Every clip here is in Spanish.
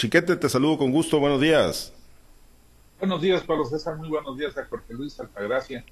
Chiquete, te saludo con gusto, buenos días. Buenos días, Pablo César, muy buenos días a Jorge Luis Altagracia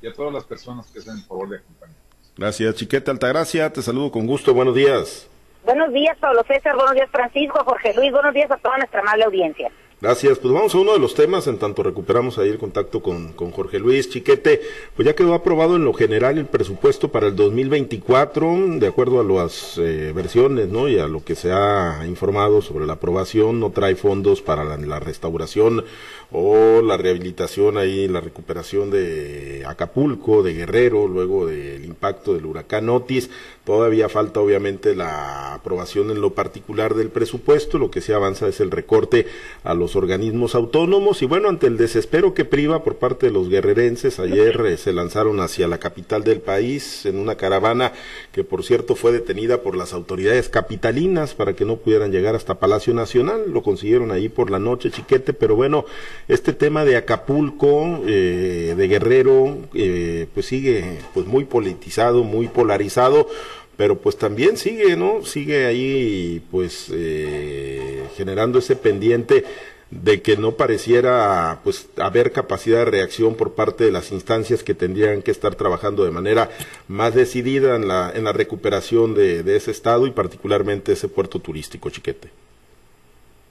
y a todas las personas que estén en favor de acompañar. Gracias, Chiquete Altagracia, te saludo con gusto, buenos días. Buenos días, Pablo César, buenos días, Francisco, Jorge Luis, buenos días a toda nuestra amable audiencia. Gracias. Pues vamos a uno de los temas, en tanto recuperamos ahí el contacto con, con, Jorge Luis Chiquete. Pues ya quedó aprobado en lo general el presupuesto para el 2024, de acuerdo a las eh, versiones, ¿no? Y a lo que se ha informado sobre la aprobación, no trae fondos para la, la restauración o la rehabilitación ahí, la recuperación de Acapulco, de Guerrero, luego del impacto del huracán Otis. Todavía falta obviamente la aprobación en lo particular del presupuesto, lo que se avanza es el recorte a los organismos autónomos. Y bueno, ante el desespero que priva por parte de los guerrerenses, ayer eh, se lanzaron hacia la capital del país en una caravana que por cierto fue detenida por las autoridades capitalinas para que no pudieran llegar hasta Palacio Nacional, lo consiguieron ahí por la noche, chiquete, pero bueno, este tema de Acapulco, eh, de Guerrero, eh, pues sigue pues muy politizado, muy polarizado, pero pues también sigue, ¿no? Sigue ahí pues eh, generando ese pendiente de que no pareciera pues haber capacidad de reacción por parte de las instancias que tendrían que estar trabajando de manera más decidida en la, en la recuperación de, de ese estado y particularmente ese puerto turístico, Chiquete.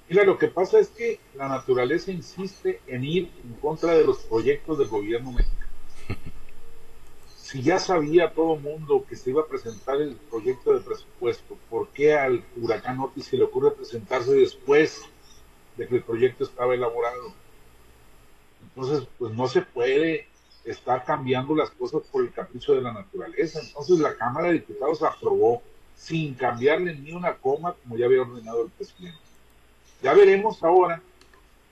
Mira, lo que pasa es que la naturaleza insiste en ir en contra de los proyectos del gobierno mexicano. Si ya sabía todo mundo que se iba a presentar el proyecto de presupuesto, ¿por qué al huracán Otis se le ocurre presentarse después de que el proyecto estaba elaborado. Entonces, pues no se puede estar cambiando las cosas por el capricho de la naturaleza. Entonces la Cámara de Diputados aprobó sin cambiarle ni una coma como ya había ordenado el presidente. Ya veremos ahora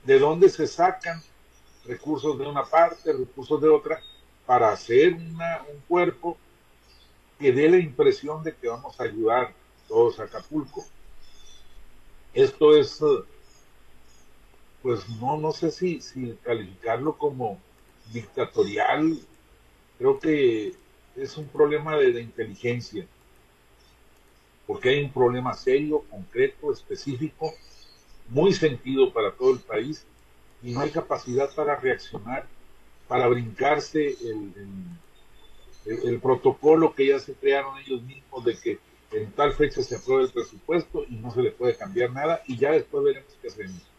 de dónde se sacan recursos de una parte, recursos de otra, para hacer una, un cuerpo que dé la impresión de que vamos a ayudar todos a Acapulco. Esto es pues no, no sé si calificarlo como dictatorial, creo que es un problema de, inteligencia, porque hay un problema serio, concreto, específico, muy sentido para todo el país, y no hay capacidad para reaccionar, para brincarse el, protocolo que ya se crearon ellos mismos de que en tal fecha se apruebe el presupuesto y no se le puede cambiar nada, y ya después veremos qué hacemos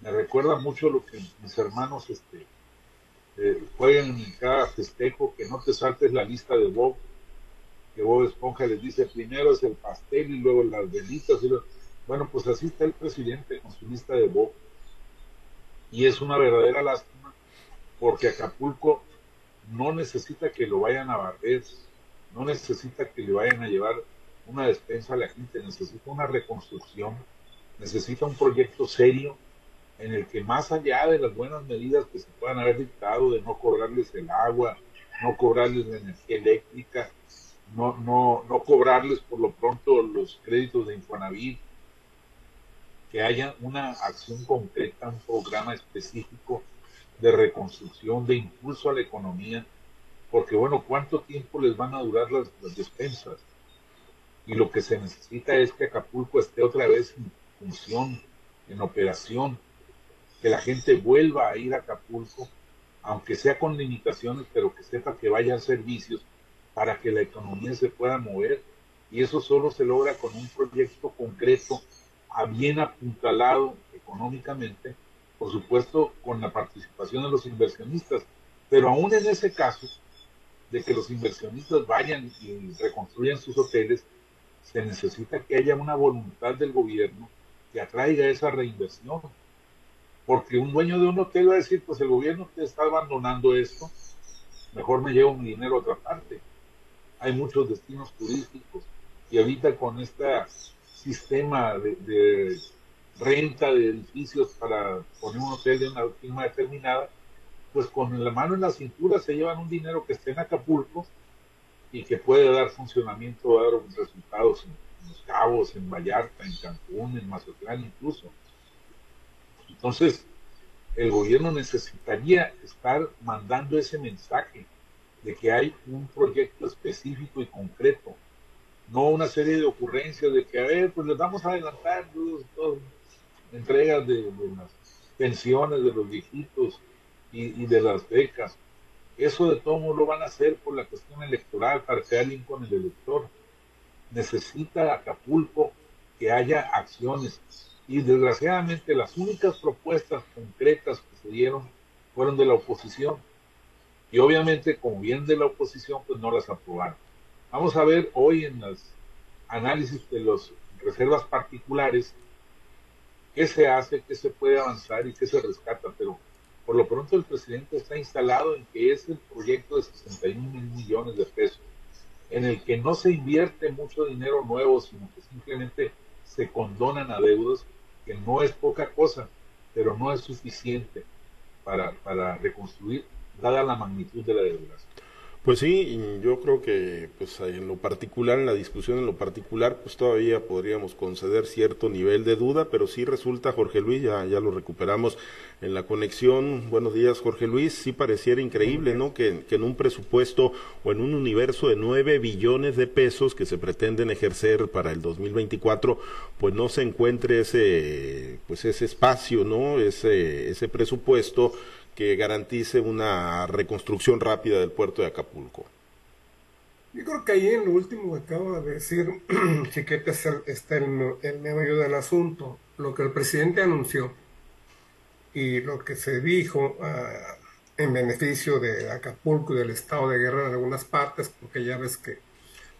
me recuerda mucho lo que mis hermanos este, eh, juegan en cada festejo, que no te saltes la lista de Bob, que Bob Esponja les dice primero es el pastel y luego las velitas. Y Bueno, pues así está el presidente con su lista de Bob. Y es una verdadera lástima porque Acapulco no necesita que lo vayan a barrer, no necesita que le vayan a llevar una despensa a la gente, necesita una reconstrucción, necesita un proyecto serio en el que más allá de las buenas medidas que se puedan haber dictado de no cobrarles el agua, no cobrarles la energía eléctrica, no, no, no cobrarles por lo pronto los créditos de Infonavit, que haya una acción concreta, un programa específico de reconstrucción, de impulso a la economía, porque bueno, ¿cuánto tiempo les van a durar las, despensas? Y lo que se necesita es que Acapulco esté otra vez en función, en operación, que la gente vuelva a ir a Acapulco, aunque sea con limitaciones, pero que sepa que vayan servicios para que la economía se pueda mover. Y eso solo se logra con un proyecto concreto, a bien apuntalado económicamente, por supuesto con la participación de los inversionistas. Pero aún en ese caso, de que los inversionistas vayan y reconstruyan sus hoteles, se necesita que haya una voluntad del gobierno que atraiga esa reinversión porque un dueño de un hotel va a decir, pues el gobierno te está abandonando esto, mejor me llevo mi dinero a otra parte. Hay muchos destinos turísticos y ahorita con este sistema de, renta de edificios para poner un hotel de una firma determinada, pues con la mano en la cintura se llevan un dinero que esté en Acapulco y que puede dar funcionamiento, dar resultados en Los Cabos, en Vallarta, en Cancún, en Mazatlán incluso. Entonces, el gobierno necesitaría estar mandando ese mensaje de que hay un proyecto específico y concreto, no una serie de ocurrencias de que, a ver, pues les vamos a adelantar, entregas de, las pensiones de los viejitos y, de las becas. Eso de todo modo lo van a hacer por la cuestión electoral, para que alguien con el elector. Necesita Acapulco que haya acciones. Y desgraciadamente las únicas propuestas concretas que se dieron fueron de la oposición. Y obviamente, como bien de la oposición, pues no las aprobaron. Vamos a ver hoy en los análisis de las reservas particulares qué se hace, qué se puede avanzar y qué se rescata, pero por lo pronto el presidente está instalado en que es el proyecto de 61 mil millones de pesos, en el que no se invierte mucho dinero nuevo, sino que simplemente se condonan adeudos, que no es poca cosa, pero no es suficiente para, para reconstruir, dada la magnitud de la deuda. Pues sí, yo creo que pues en lo particular, en la discusión en lo particular, pues todavía podríamos conceder cierto nivel de duda, pero sí resulta, Jorge Luis, ya, ya lo recuperamos en la conexión. Buenos días, Jorge Luis. Sí pareciera increíble, ¿no? Que, que en un presupuesto o en un universo de nueve billones de pesos que se pretenden ejercer para el 2024, pues no se encuentre ese, pues ese espacio, ¿no? Ese, ese presupuesto que garantice una reconstrucción rápida del puerto de Acapulco. Yo creo que ahí en lo último que acaba de decir Chiquete está el, el medio del asunto. Lo que el presidente anunció y lo que se dijo ah, en beneficio de Acapulco y del estado de guerra en algunas partes, porque ya ves que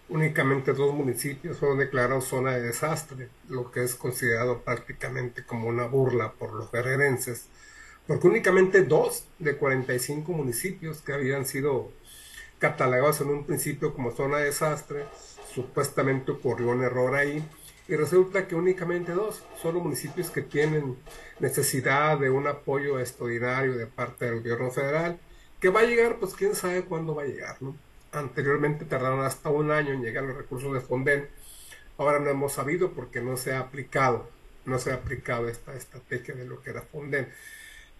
únicamente dos municipios fueron declarados zona de desastre, lo que es considerado prácticamente como una burla por los guerrerenses porque únicamente dos de 45 municipios que habían sido catalogados en un principio como zona de desastre, supuestamente ocurrió un error ahí, y resulta que únicamente dos son los municipios que tienen necesidad de un apoyo extraordinario de parte del gobierno federal, que va a llegar, pues quién sabe cuándo va a llegar, ¿no? Anteriormente tardaron hasta un año en llegar los recursos de Fonden, ahora no hemos sabido porque no se ha aplicado, no se ha aplicado esta estrategia de lo que era Fonden.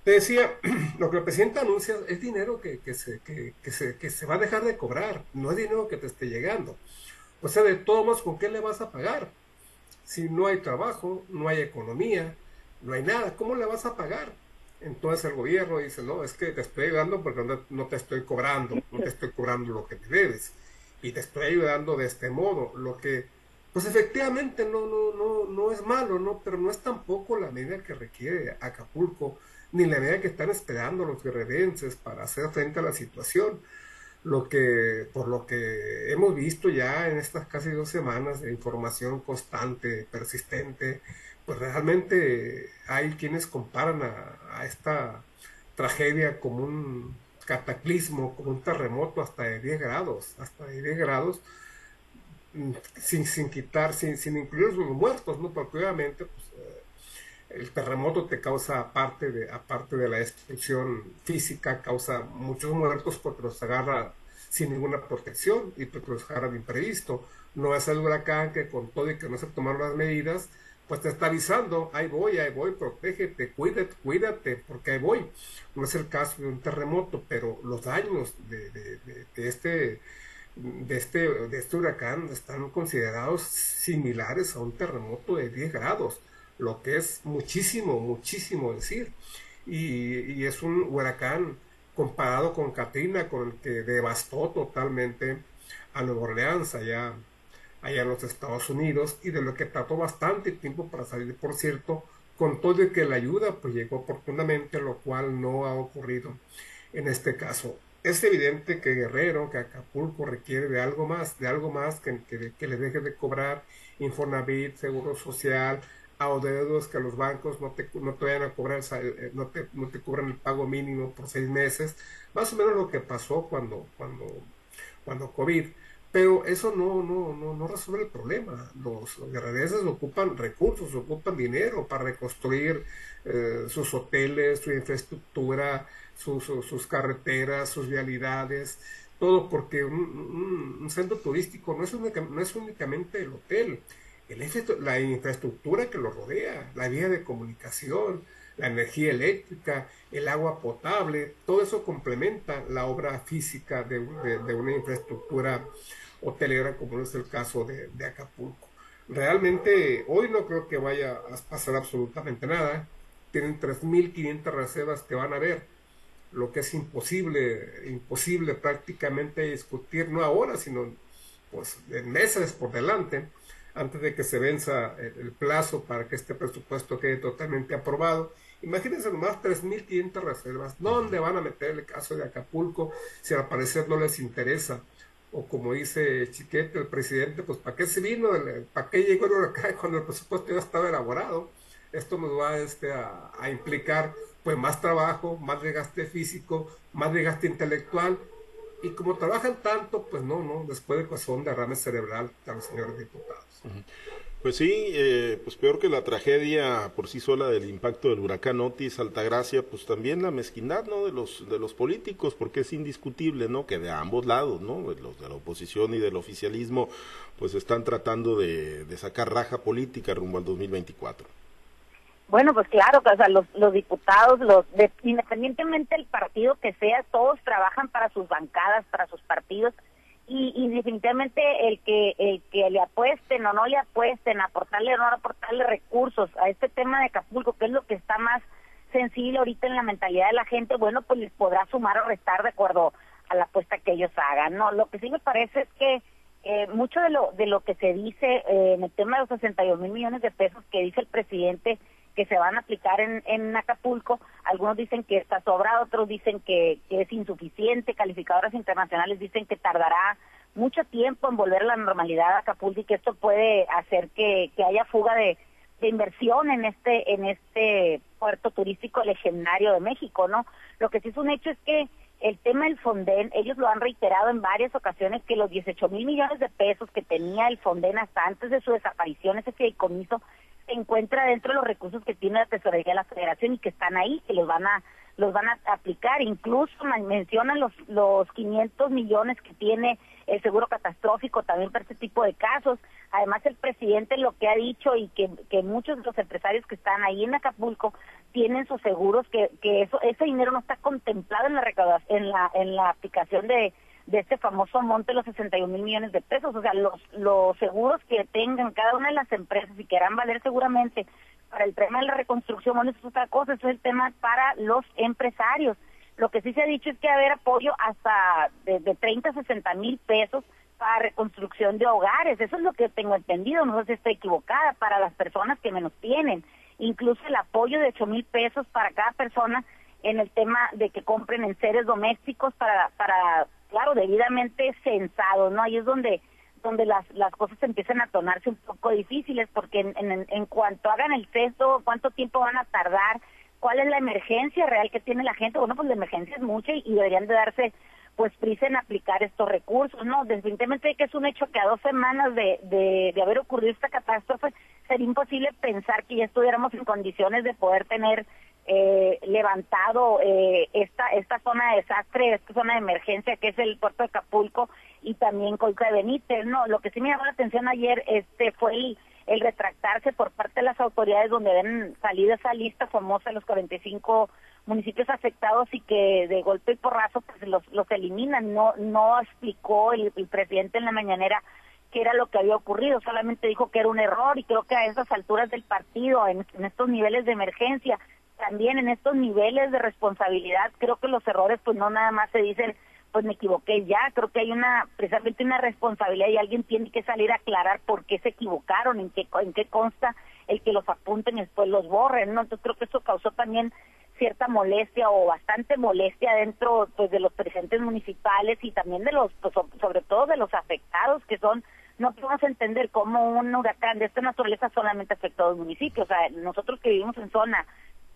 Te decía, lo que el presidente anuncia es dinero que, se, que, se, que se va a dejar de cobrar, no es dinero que te esté llegando. O sea, de todos modos, ¿con qué le vas a pagar? Si no hay trabajo, no hay economía, no hay nada, ¿cómo le vas a pagar? Entonces el gobierno dice, no, es que te estoy ayudando porque no, no, te estoy cobrando, no te estoy cobrando lo que te debes. Y te estoy ayudando de este modo, lo que, pues efectivamente no, no, no, no es malo, ¿no? Pero no es tampoco la medida que requiere Acapulco ni la idea que están esperando los guerrerenses para hacer frente a la situación. Lo que, por lo que hemos visto ya en estas casi dos semanas de información constante, persistente, pues realmente hay quienes comparan a, esta tragedia como un cataclismo, como un terremoto hasta de 10 grados, hasta de 10 grados, mm, sin, sin quitar, sin, sin incluir los muertos, ¿no? Porque obviamente, pues, el terremoto te causa, aparte de, aparte de la destrucción física, causa muchos muertos porque los agarra sin ninguna protección y porque los agarra de imprevisto. No es el huracán que con todo y que no se tomaron las medidas, pues te está avisando, ahí voy, ahí voy, protégete, cuídate, cuídate, porque ahí voy. No es el caso de un terremoto, pero los daños de, de, este de este, de este huracán están considerados similares a un terremoto de 10 grados lo que es muchísimo, muchísimo decir. Y, es un huracán comparado con Katrina, con el que devastó totalmente a Nueva Orleans, allá, allá en los Estados Unidos, y de lo que trató bastante tiempo para salir, por cierto, con todo de que la ayuda pues llegó oportunamente, lo cual no ha ocurrido en este caso. Es evidente que Guerrero, que Acapulco requiere de algo más, de algo más que, que, que le deje de cobrar Infonavit, Seguro Social, a deudos que los bancos no te, no te vayan a cobrar, eh, no te, no te cobran el pago mínimo por seis meses, más o menos lo que pasó cuando, cuando, cuando COVID. Pero eso no, no, no, no resuelve el problema. Los, los ocupan recursos, ocupan dinero para reconstruir eh, sus hoteles, su infraestructura, sus carreteras, sus vialidades, todo porque un, un, centro turístico no es, no es únicamente el hotel, la infraestructura que lo rodea, la vía de comunicación, la energía eléctrica, el agua potable, todo eso complementa la obra física de, una infraestructura hotelera como es el caso de, Acapulco. realmente hoy no creo que vaya a pasar absolutamente nada. Tienen 3.500 reservas que van a ver, lo que es imposible, imposible prácticamente discutir, no ahora, sino pues meses por delante, antes de que se venza el, plazo para que este presupuesto quede totalmente aprobado. Imagínense nomás 3.500 reservas. ¿Dónde van a meter el caso de Acapulco si al parecer no les interesa? o como dice Chiquete, el presidente, pues ¿para qué se vino? ¿Para qué llegó acá cuando el presupuesto ya estaba elaborado? Esto nos va este, a, a, implicar pues más trabajo, más desgaste físico, más desgaste intelectual y como trabajan tanto, pues no, no, después de un derrame cerebral a los señores diputados. Pues sí, eh, pues peor que la tragedia por sí sola del impacto del huracán Otis, Altagracia, pues también la mezquindad, ¿no? De los de los políticos, porque es indiscutible, ¿no? Que de ambos lados, ¿no? Los de la oposición y del oficialismo, pues están tratando de, de sacar raja política rumbo al 2024. Bueno, pues claro, o sea, los, los diputados, los de, independientemente del partido que sea, todos trabajan para sus bancadas, para sus partidos y, definitivamente el que el que le apuesten o no le apuesten, aportarle o no aportarle recursos a este tema de Acapulco, que es lo que está más sensible ahorita en la mentalidad de la gente, bueno, pues les podrá sumar o restar de acuerdo a la apuesta que ellos hagan. No, lo que sí me parece es que eh, mucho de lo de lo que se dice eh, en el tema de los 62 mil millones de pesos que dice el presidente que se van a aplicar en, en Acapulco. Algunos dicen que está sobrado, otros dicen que, es insuficiente. Calificadoras internacionales dicen que tardará mucho tiempo en volver a la normalidad a Acapulco y que esto puede hacer que, haya fuga de, inversión en este en este puerto turístico legendario de México, ¿no? Lo que sí es un hecho es que el tema del Fonden, ellos lo han reiterado en varias ocasiones que los 18 mil millones de pesos que tenía el Fonden hasta antes de su desaparición, ese fideicomiso, se encuentra dentro de los recursos que tiene la tesorería de la Federación y que están ahí, que los van a los van a aplicar. Incluso mencionan los los 500 millones que tiene el seguro catastrófico también para este tipo de casos. Además, el presidente lo que ha dicho y que, que muchos de los empresarios que están ahí en Acapulco tienen sus seguros, que, que eso ese dinero no está contemplado en la en la en la aplicación de de este famoso monte los 61 mil millones de pesos. O sea, los, los seguros que tengan cada una de las empresas y quieran valer seguramente para el tema de la reconstrucción, bueno, eso es otra cosa, eso es el tema para los empresarios. Lo que sí se ha dicho es que va a haber apoyo hasta de, de 30 a 60 mil pesos para reconstrucción de hogares. Eso es lo que tengo entendido, no sé si estoy equivocada, para las personas que menos tienen. Incluso el apoyo de 8 mil pesos para cada persona en el tema de que compren en seres domésticos para, para claro, debidamente censado, ¿no? Ahí es donde donde las, las cosas empiezan a tornarse un poco difíciles, porque en, en, cuanto hagan el cesto, cuánto tiempo van a tardar, cuál es la emergencia real que tiene la gente, bueno, pues la emergencia es mucha y, deberían de darse pues prisa en aplicar estos recursos, ¿no? Definitivamente que es un hecho que a dos semanas de, de, de haber ocurrido esta catástrofe sería imposible pensar que ya estuviéramos en condiciones de poder tener eh, levantado eh, esta esta zona de desastre, esta zona de emergencia que es el puerto de Acapulco y también Colca de Benítez. No, lo que sí me llamó la atención ayer este fue el, retractarse por parte de las autoridades donde ven salida esa lista famosa de los 45 municipios afectados y que de golpe y porrazo pues los, los eliminan. No no explicó el, presidente en la mañanera qué era lo que había ocurrido, solamente dijo que era un error y creo que a esas alturas del partido, en estos niveles de emergencia, también en estos niveles de responsabilidad, creo que los errores pues no nada más se dicen, pues me equivoqué ya, creo que hay una, precisamente una responsabilidad y alguien tiene que salir a aclarar por qué se equivocaron, en qué, en qué consta el que los apunten y después los borren, ¿no? Entonces creo que eso causó también cierta molestia o bastante molestia dentro pues de los presidentes municipales y también de los pues, sobre todo de los afectados que son no podemos entender cómo un huracán de esta naturaleza solamente afectó a los municipios o sea nosotros que vivimos en zona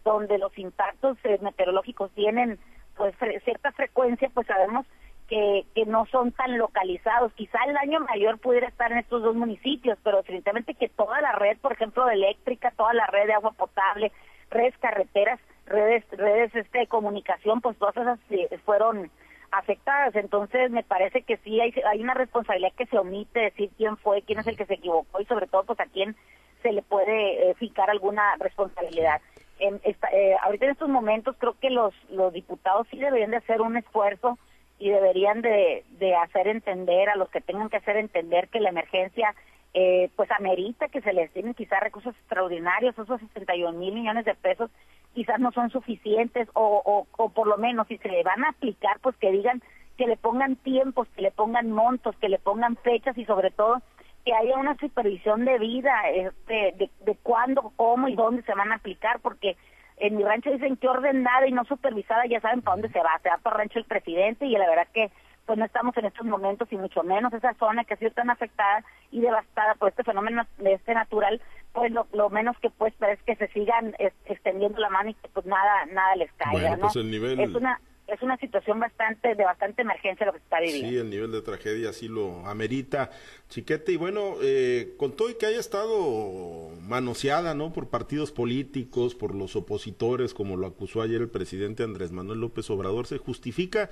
donde los impactos eh, meteorológicos tienen pues cierta frecuencia, pues sabemos que, que no son tan localizados. Quizá el daño mayor pudiera estar en estos dos municipios, pero definitivamente que toda la red, por ejemplo, de eléctrica, toda la red de agua potable, redes carreteras, redes redes este, de comunicación, pues todas esas eh, fueron afectadas. Entonces, me parece que sí hay, hay una responsabilidad que se omite decir quién fue, quién es el que se equivocó y sobre todo pues a quién se le puede eh, fijar alguna responsabilidad en eh, ahorita en estos momentos creo que los, los diputados sí deberían de hacer un esfuerzo y deberían de, hacer entender a los que tengan que hacer entender que la emergencia eh, pues amerita que se les den quizás recursos extraordinarios, esos 61 mil millones de pesos quizás no son suficientes o, o, o por lo menos si se van a aplicar, pues que digan que le pongan tiempos, que le pongan montos, que le pongan fechas y sobre todo que haya una supervisión de vida este, de, de cuándo, cómo y dónde se van a aplicar, porque en mi rancho dicen que ordenada y no supervisada ya saben para dónde se va, se va para el rancho el presidente y la verdad que pues no estamos en estos momentos y mucho menos esa zona que ha sido tan afectada y devastada por este fenómeno de este natural, pues lo, lo menos que puede esperar es que se sigan extendiendo la mano y que pues nada nada les caiga, ¿no? Pues el nivel... Es una es una situación bastante de bastante emergencia lo que se está viviendo. Sí, el nivel de tragedia sí lo amerita, Chiquete. Y bueno, eh, con todo y que haya estado manoseada, ¿no? Por partidos políticos, por los opositores, como lo acusó ayer el presidente Andrés Manuel López Obrador, ¿se justifica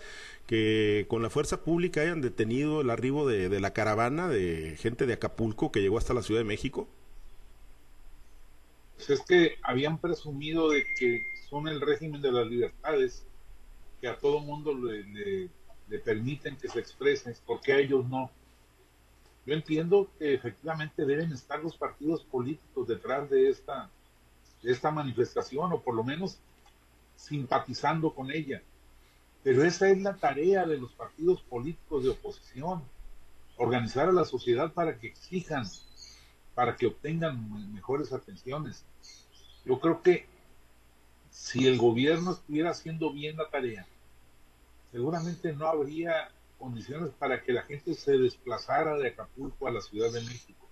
que con la fuerza pública hayan detenido el arribo de, de la caravana de gente de Acapulco que llegó hasta la Ciudad de México? Pues es que habían presumido de que son el régimen de las libertades que a todo mundo le, le, permiten que se expresen, porque a ellos no? Yo entiendo que efectivamente deben estar los partidos políticos detrás de esta, de esta manifestación, o por lo menos simpatizando con ella. Pero esa es la tarea de los partidos políticos de oposición, organizar a la sociedad para que exijan, para que obtengan mejores atenciones. Yo creo que si el gobierno estuviera haciendo bien la tarea, seguramente no habría condiciones para que la gente se desplazara de Acapulco a la Ciudad de México.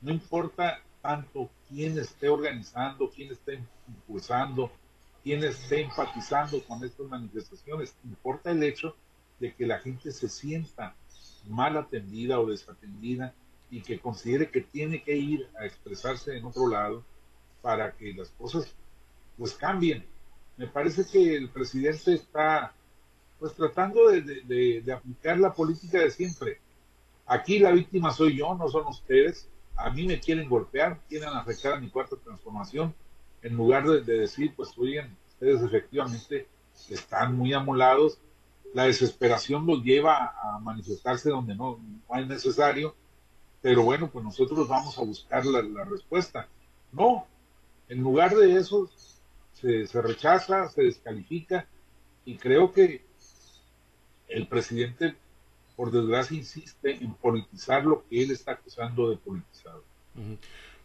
No importa tanto quién esté organizando, quién esté impulsando, quién esté empatizando con estas manifestaciones, importa el hecho de que la gente se sienta mal atendida o desatendida y que considere que tiene que ir a expresarse en otro lado para que las cosas pues cambien. Me parece que el presidente está pues tratando de, aplicar la política de siempre. Aquí la víctima soy yo, no son ustedes. A mí me quieren golpear, quieren afectar a mi cuarta transformación, en lugar de, decir, pues oigan, ustedes efectivamente están muy amolados, la desesperación los lleva a manifestarse donde no, no es necesario, pero bueno, pues nosotros vamos a buscar la respuesta. No, en lugar de eso se, rechaza, se descalifica y creo que el presidente, por desgracia, insiste en politizar lo que él está acusando de politizado.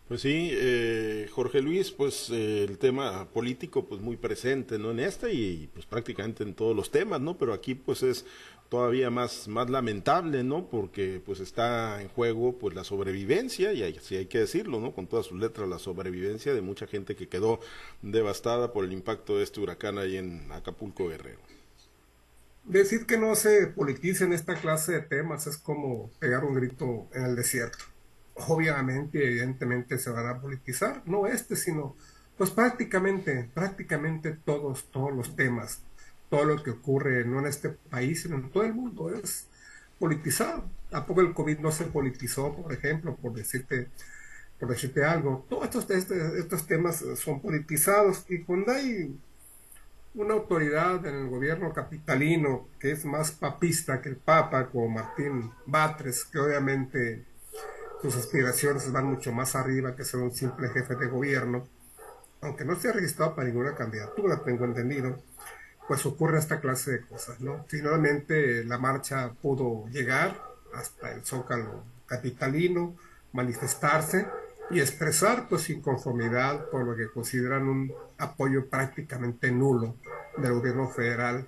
Pues sí, eh, Jorge Luis, pues eh, el tema político pues muy presente, ¿no? En este y, pues prácticamente en todos los temas, ¿no? Pero aquí pues es todavía más, más lamentable, ¿no? Porque pues está en juego pues la sobrevivencia, y así hay que decirlo, ¿no? Con todas sus letras, la sobrevivencia de mucha gente que quedó devastada por el impacto de este huracán ahí en Acapulco Guerrero. Decir que no se politicen esta clase de temas es como pegar un grito en el desierto obviamente, evidentemente se van a politizar, no este, sino pues prácticamente, prácticamente todos, todos los temas, todo lo que ocurre no en este país, sino en todo el mundo es politizado. ¿A poco el COVID no se politizó, por ejemplo, por decirte, por decirte algo? Todos estos, este, estos temas son politizados y cuando hay una autoridad en el gobierno capitalino que es más papista que el Papa, como Martín Batres, que obviamente sus aspiraciones van mucho más arriba que ser un simple jefe de gobierno, aunque no se ha registrado para ninguna candidatura, tengo entendido, pues ocurre esta clase de cosas, ¿no? Finalmente la marcha pudo llegar hasta el Zócalo capitalino, manifestarse y expresar pues inconformidad por lo que consideran un apoyo prácticamente nulo del gobierno federal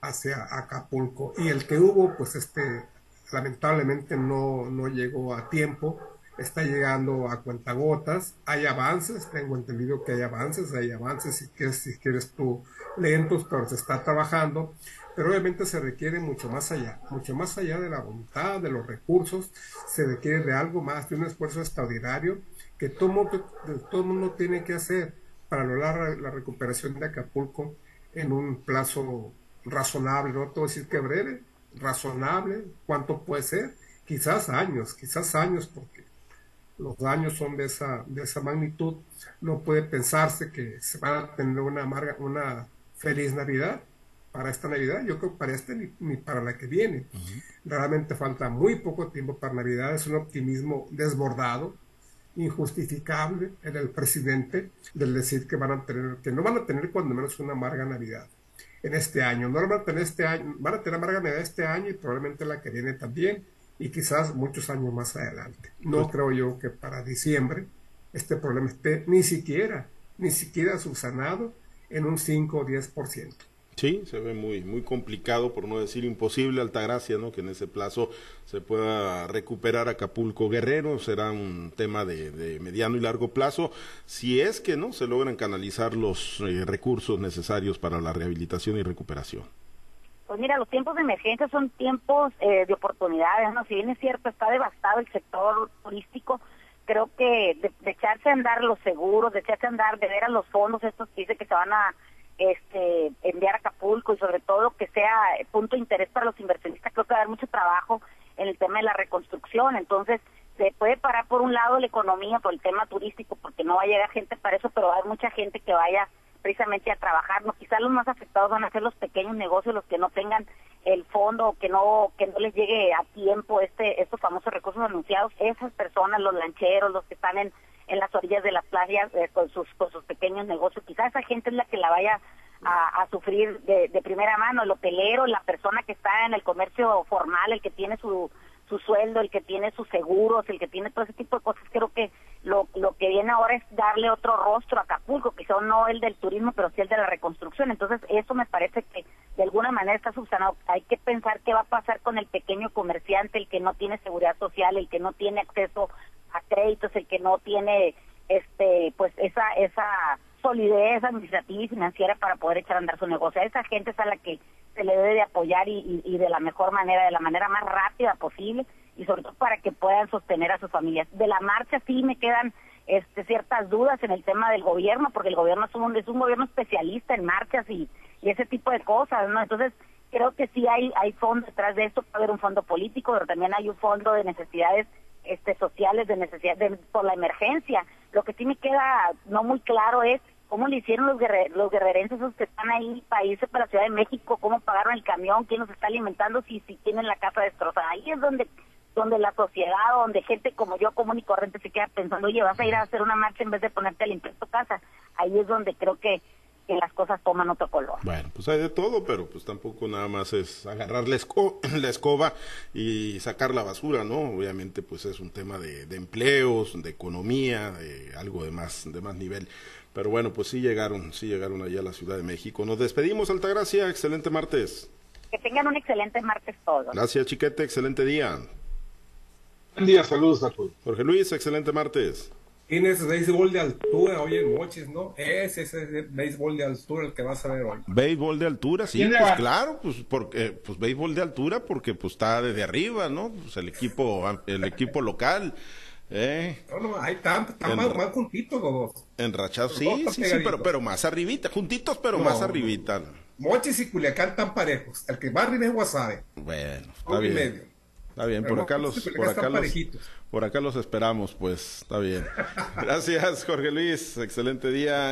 hacia Acapulco y el que hubo pues este lamentablemente no, no llegó a tiempo, está llegando a cuentagotas, hay avances, tengo entendido que hay avances, hay avances si quieres, si quieres tú lentos, pero se está trabajando, pero obviamente se requiere mucho más allá, mucho más allá de la voluntad, de los recursos, se requiere de algo más, de un esfuerzo extraordinario que todo mundo, todo mundo tiene que hacer para lograr la recuperación de Acapulco en un plazo razonable, no a decir que breve, razonable, cuánto puede ser, quizás años, quizás años, porque los daños son de esa, de esa magnitud, no puede pensarse que se van a tener una, amarga, una feliz Navidad, para esta Navidad, yo creo que para este ni, para la que viene. Realmente falta muy poco tiempo para Navidad, es un optimismo desbordado, injustificable en el presidente del decir que van a tener, que no van a tener cuando menos una amarga Navidad en este año. No van a tener este año, van a tener amarga Navidad este año y probablemente la que viene también y quizás muchos años más adelante. No pues creo yo que para diciembre este problema esté ni siquiera, ni siquiera subsanado en un 5 o 10%. Sí, se ve muy, muy complicado, por no decir imposible, Altagracia, ¿no? Que en ese plazo se pueda recuperar Acapulco Guerrero, será un tema de, mediano y largo plazo, si es que no se logran canalizar los eh, recursos necesarios para la rehabilitación y recuperación. Pues mira, los tiempos de emergencia son tiempos eh, de oportunidades, ¿no? Si bien es cierto, está devastado el sector turístico, creo que de, de, echarse a andar los seguros, de echarse a andar, de ver a los fondos estos que dice que se van a este, enviar a Acapulco y sobre todo que sea punto de interés para los inversionistas, creo que va a haber mucho trabajo en el tema de la reconstrucción. Entonces, se puede parar por un lado la economía, por el tema turístico, porque no va a llegar gente para eso, pero va a haber mucha gente que vaya precisamente a trabajar. No, quizás los más afectados van a ser los pequeños negocios, los que no tengan el fondo, que no que no les llegue a tiempo este estos famosos recursos anunciados. Esas personas, los lancheros, los que están en en las orillas de las playas eh, con sus con sus pequeños negocios. Quizás esa gente es la que la vaya a, sufrir de, primera mano, el hotelero, la persona que está en el comercio formal, el que tiene su, su sueldo, el que tiene sus seguros, el que tiene todo ese tipo de cosas. Creo que lo, lo que viene ahora es darle otro rostro a Acapulco, quizá no el del turismo, pero sí el de la reconstrucción. Entonces, eso me parece que de alguna manera está subsanado. Hay que pensar qué va a pasar con el pequeño comerciante, el que no tiene seguridad social, el que no tiene acceso a créditos, el que no tiene este pues esa esa solidez administrativa y financiera para poder echar a andar su negocio. A esa gente es a la que se le debe de apoyar y, de la mejor manera, de la manera más rápida posible y sobre todo para que puedan sostener a sus familias. De la marcha sí me quedan este, ciertas dudas en el tema del gobierno, porque el gobierno es un, es un gobierno especialista en marchas y, y ese tipo de cosas, ¿no? Entonces, creo que sí hay, hay fondo detrás de esto, puede haber un fondo político, pero también hay un fondo de necesidades este, sociales de necesidad de, por la emergencia. Lo que sí me queda no muy claro es cómo le hicieron los, los guerrerenses esos que están ahí para irse para la Ciudad de México, cómo pagaron el camión, quién los está alimentando si, si tienen la casa destrozada. Ahí es donde donde la sociedad, donde gente como yo, común y corriente, se queda pensando, oye, vas a ir a hacer una marcha en vez de ponerte a limpiar tu casa. Ahí es donde creo que que las cosas toman otro color. Bueno, pues hay de todo, pero pues tampoco nada más es agarrar la, la escoba y sacar la basura, ¿no? Obviamente pues es un tema de, empleos, de economía, de algo de más, de más nivel. Pero bueno, pues sí llegaron, sí llegaron allá a la Ciudad de México. Nos despedimos, Altagracia, excelente martes. Que tengan un excelente martes todos. Gracias, Chiquete, excelente día. Buen día, saludos a todos. Jorge Luis, excelente martes. Tienes béisbol de altura hoy en Mochis, ¿no? Ese es el béisbol de altura el que vas a ver hoy. Béisbol de altura, sí, pues claro, pues porque pues béisbol de altura porque pues está desde arriba, ¿no? Pues el equipo el equipo local. ¿eh? No, no, hay tanto, están más, más, juntitos los dos. Enrachados, sí, sí, sí, pero, pero más arribita, juntitos pero más arribita. Mochis y Culiacán están parejos, el que va arriba es Guasave. Bueno, está bien. Medio. Está bien, por acá los, por acá los, por acá los esperamos, pues, está bien. Gracias, Jorge Luis, excelente día.